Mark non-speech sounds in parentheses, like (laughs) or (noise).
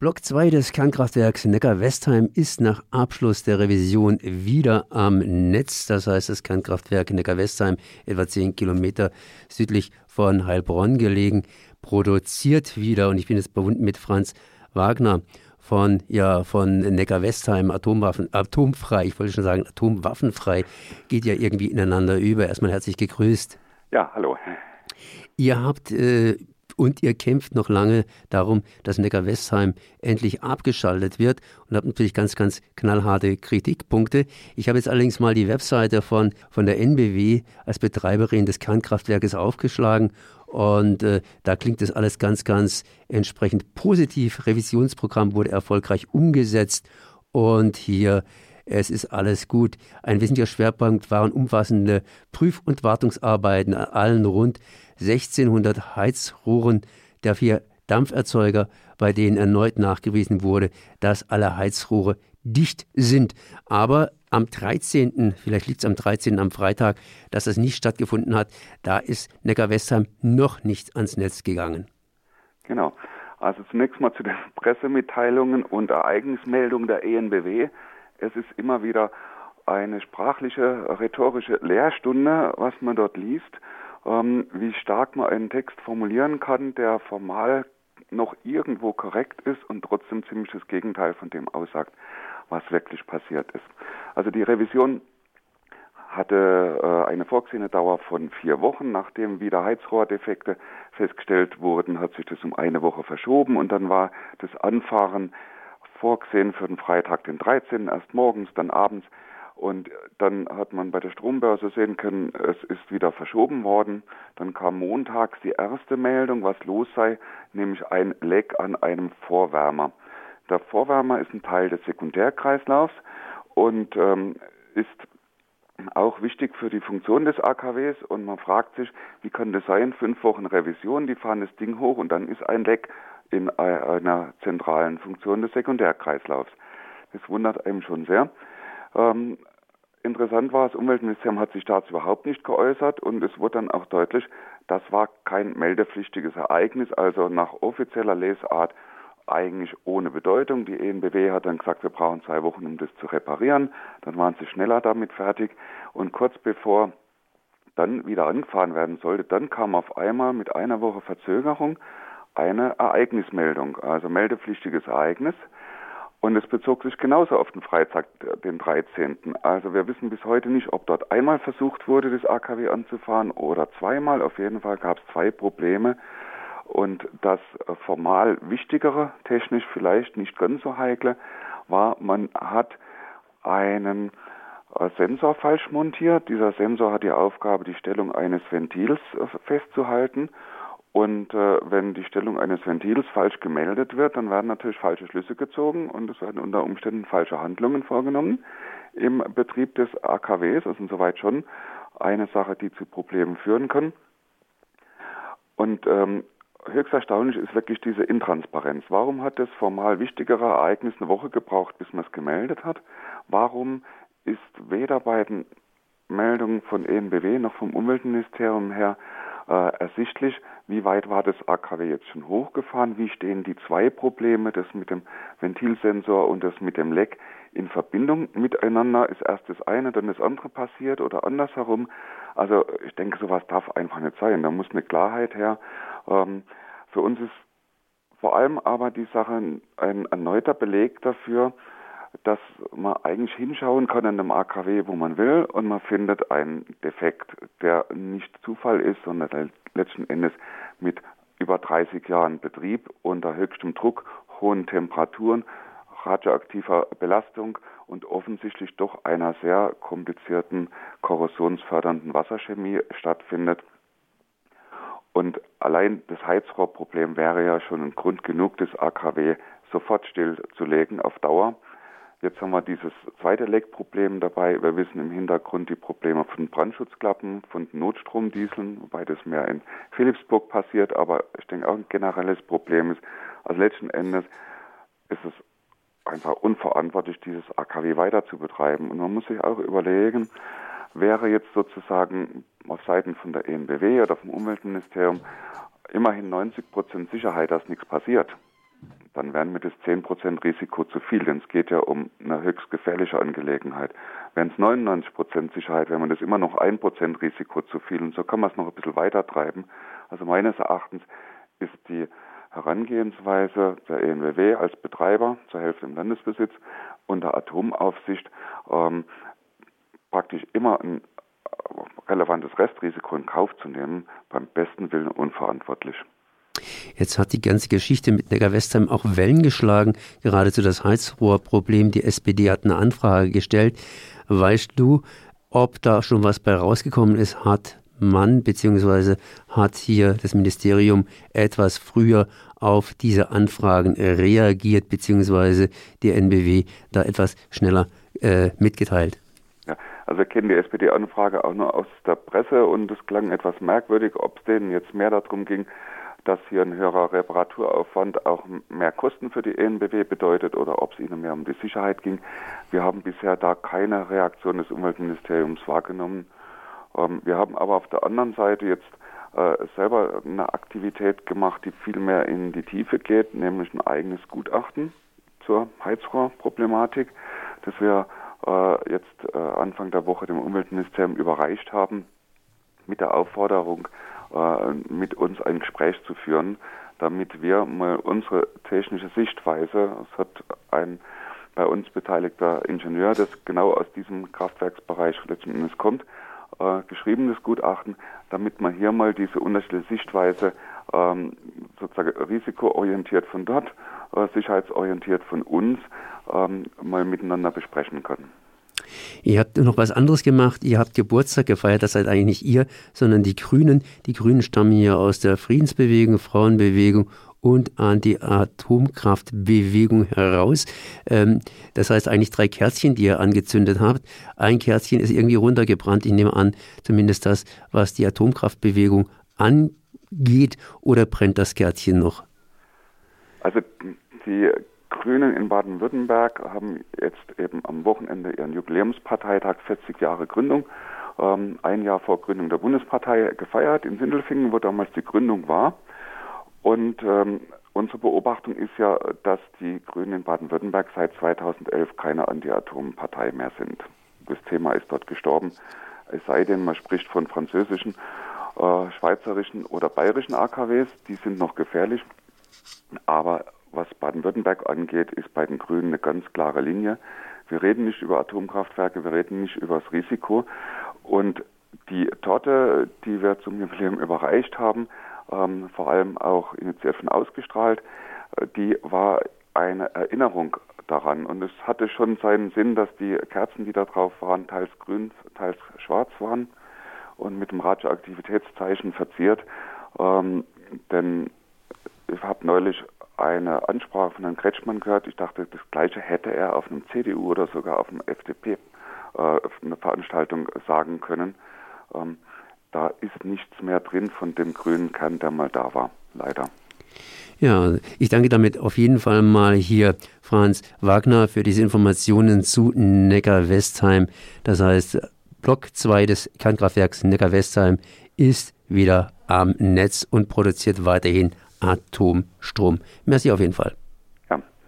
Block 2 des Kernkraftwerks Neckar-Westheim ist nach Abschluss der Revision wieder am Netz. Das heißt, das Kernkraftwerk Neckar-Westheim, etwa 10 Kilometer südlich von Heilbronn gelegen, produziert wieder. Und ich bin jetzt verbunden mit Franz Wagner von, ja, von Neckar-Westheim, Atomwaffen, atomfrei, ich wollte schon sagen atomwaffenfrei, geht ja irgendwie ineinander über. Erstmal herzlich gegrüßt. Ja, hallo. Ihr habt äh, und ihr kämpft noch lange darum, dass Neckar-Westheim endlich abgeschaltet wird und habt natürlich ganz, ganz knallharte Kritikpunkte. Ich habe jetzt allerdings mal die Webseite von, von der NBW als Betreiberin des Kernkraftwerkes aufgeschlagen und äh, da klingt das alles ganz, ganz entsprechend positiv. Revisionsprogramm wurde erfolgreich umgesetzt und hier es ist alles gut. Ein wesentlicher Schwerpunkt waren umfassende Prüf- und Wartungsarbeiten an allen rund 1600 Heizrohren der vier Dampferzeuger, bei denen erneut nachgewiesen wurde, dass alle Heizrohre dicht sind. Aber am 13., vielleicht liegt es am 13. am Freitag, dass das nicht stattgefunden hat, da ist Neckar-Westheim noch nicht ans Netz gegangen. Genau. Also zunächst mal zu den (laughs) Pressemitteilungen und Ereignismeldungen der ENBW. Es ist immer wieder eine sprachliche, rhetorische Lehrstunde, was man dort liest ähm, wie stark man einen Text formulieren kann, der formal noch irgendwo korrekt ist und trotzdem ziemlich das Gegenteil von dem aussagt, was wirklich passiert ist. Also die Revision hatte äh, eine vorgesehene Dauer von vier Wochen. Nachdem wieder Heizrohrdefekte festgestellt wurden, hat sich das um eine Woche verschoben und dann war das Anfahren vorgesehen für den Freitag, den 13. erst morgens, dann abends. Und dann hat man bei der Strombörse sehen können, es ist wieder verschoben worden. Dann kam montags die erste Meldung, was los sei, nämlich ein Leck an einem Vorwärmer. Der Vorwärmer ist ein Teil des Sekundärkreislaufs und ähm, ist auch wichtig für die Funktion des AKWs und man fragt sich, wie kann das sein? Fünf Wochen Revision, die fahren das Ding hoch und dann ist ein Leck in einer zentralen Funktion des Sekundärkreislaufs. Das wundert einem schon sehr. Ähm, interessant war, das Umweltministerium hat sich dazu überhaupt nicht geäußert und es wurde dann auch deutlich, das war kein meldepflichtiges Ereignis, also nach offizieller Lesart eigentlich ohne Bedeutung. Die ENBW hat dann gesagt, wir brauchen zwei Wochen, um das zu reparieren. Dann waren sie schneller damit fertig. Und kurz bevor dann wieder angefahren werden sollte, dann kam auf einmal mit einer Woche Verzögerung eine Ereignismeldung, also meldepflichtiges Ereignis. Und es bezog sich genauso auf den Freitag, den 13. Also wir wissen bis heute nicht, ob dort einmal versucht wurde, das AKW anzufahren oder zweimal. Auf jeden Fall gab es zwei Probleme. Und das formal wichtigere, technisch vielleicht nicht ganz so heikle, war, man hat einen äh, Sensor falsch montiert. Dieser Sensor hat die Aufgabe, die Stellung eines Ventils äh, festzuhalten. Und äh, wenn die Stellung eines Ventils falsch gemeldet wird, dann werden natürlich falsche Schlüsse gezogen und es werden unter Umständen falsche Handlungen vorgenommen im Betrieb des AKWs. Das ist insoweit schon eine Sache, die zu Problemen führen kann. Und ähm, höchst erstaunlich ist wirklich diese Intransparenz. Warum hat das formal wichtigere Ereignis eine Woche gebraucht, bis man es gemeldet hat? Warum ist weder bei den Meldungen von ENBW noch vom Umweltministerium her äh, ersichtlich, wie weit war das AKW jetzt schon hochgefahren, wie stehen die zwei Probleme, das mit dem Ventilsensor und das mit dem Leck in Verbindung miteinander, ist erst das eine, dann das andere passiert oder andersherum. Also ich denke, sowas darf einfach nicht sein, da muss eine Klarheit her. Ähm, für uns ist vor allem aber die Sache ein erneuter Beleg dafür, dass man eigentlich hinschauen kann in einem AKW, wo man will, und man findet einen Defekt, der nicht Zufall ist, sondern letzten Endes mit über 30 Jahren Betrieb unter höchstem Druck, hohen Temperaturen, radioaktiver Belastung und offensichtlich doch einer sehr komplizierten korrosionsfördernden Wasserchemie stattfindet. Und allein das Heizrohrproblem wäre ja schon ein Grund genug, das AKW sofort stillzulegen auf Dauer. Jetzt haben wir dieses zweite Leckproblem dabei. Wir wissen im Hintergrund die Probleme von Brandschutzklappen, von Notstromdieseln, wobei das mehr in Philipsburg passiert, aber ich denke auch ein generelles Problem ist. Also letzten Endes ist es einfach unverantwortlich, dieses AKW weiter zu betreiben. Und man muss sich auch überlegen, wäre jetzt sozusagen auf Seiten von der ENBW oder vom Umweltministerium immerhin 90 Prozent Sicherheit, dass nichts passiert dann wären mir das 10% Risiko zu viel, denn es geht ja um eine höchst gefährliche Angelegenheit. Wenn es 99% Sicherheit wäre, man das immer noch 1% Risiko zu viel und so kann man es noch ein bisschen weiter treiben. Also meines Erachtens ist die Herangehensweise der ENWW als Betreiber zur Hälfte im Landesbesitz und der Atomaufsicht ähm, praktisch immer ein äh, relevantes Restrisiko in Kauf zu nehmen, beim besten Willen unverantwortlich. Jetzt hat die ganze Geschichte mit Neckar-Westheim auch Wellen geschlagen, geradezu das Heizrohrproblem. Die SPD hat eine Anfrage gestellt. Weißt du, ob da schon was bei rausgekommen ist? Hat man bzw. hat hier das Ministerium etwas früher auf diese Anfragen reagiert bzw. die NBW da etwas schneller äh, mitgeteilt? Ja, also wir kennen die SPD-Anfrage auch nur aus der Presse und es klang etwas merkwürdig, ob es denen jetzt mehr darum ging, dass hier ein höherer Reparaturaufwand auch mehr Kosten für die ENBW bedeutet oder ob es ihnen mehr um die Sicherheit ging. Wir haben bisher da keine Reaktion des Umweltministeriums wahrgenommen. Ähm, wir haben aber auf der anderen Seite jetzt äh, selber eine Aktivität gemacht, die viel mehr in die Tiefe geht, nämlich ein eigenes Gutachten zur Heizrohrproblematik, das wir äh, jetzt äh, Anfang der Woche dem Umweltministerium überreicht haben, mit der Aufforderung, mit uns ein Gespräch zu führen, damit wir mal unsere technische Sichtweise, es hat ein bei uns beteiligter Ingenieur, das genau aus diesem Kraftwerksbereich letzten Endes kommt, äh, geschriebenes Gutachten, damit man hier mal diese unterschiedliche Sichtweise ähm, sozusagen risikoorientiert von dort, äh, sicherheitsorientiert von uns ähm, mal miteinander besprechen kann. Ihr habt noch was anderes gemacht. Ihr habt Geburtstag gefeiert. Das seid eigentlich nicht ihr, sondern die Grünen. Die Grünen stammen hier aus der Friedensbewegung, Frauenbewegung und Anti-Atomkraftbewegung heraus. Ähm, das heißt eigentlich drei Kerzchen, die ihr angezündet habt. Ein Kerzchen ist irgendwie runtergebrannt. Ich nehme an, zumindest das, was die Atomkraftbewegung angeht. Oder brennt das Kerzchen noch? Also die Grünen in Baden-Württemberg haben jetzt eben am Wochenende ihren Jubiläumsparteitag 40 Jahre Gründung, ähm, ein Jahr vor Gründung der Bundespartei gefeiert in Sindelfingen, wo damals die Gründung war. Und ähm, unsere Beobachtung ist ja, dass die Grünen in Baden-Württemberg seit 2011 keine Anti-Atom-Partei mehr sind. Das Thema ist dort gestorben. Es sei denn, man spricht von französischen, äh, schweizerischen oder bayerischen AKWs, die sind noch gefährlich. Aber was Baden-Württemberg angeht, ist bei den Grünen eine ganz klare Linie. Wir reden nicht über Atomkraftwerke, wir reden nicht über das Risiko. Und die Torte, die wir zum Jubiläum überreicht haben, ähm, vor allem auch initiiert von ausgestrahlt, äh, die war eine Erinnerung daran. Und es hatte schon seinen Sinn, dass die Kerzen, die da drauf waren, teils grün, teils schwarz waren und mit dem Radioaktivitätszeichen verziert. Ähm, denn ich habe neulich eine Ansprache von Herrn Kretschmann gehört. Ich dachte, das Gleiche hätte er auf einem CDU oder sogar auf einem FDP äh, eine Veranstaltung sagen können. Ähm, da ist nichts mehr drin von dem grünen Kern, der mal da war, leider. Ja, ich danke damit auf jeden Fall mal hier Franz Wagner für diese Informationen zu Neckar-Westheim. Das heißt, Block 2 des Kernkraftwerks Neckar-Westheim ist wieder am Netz und produziert weiterhin Atomstrom. Merci auf jeden Fall.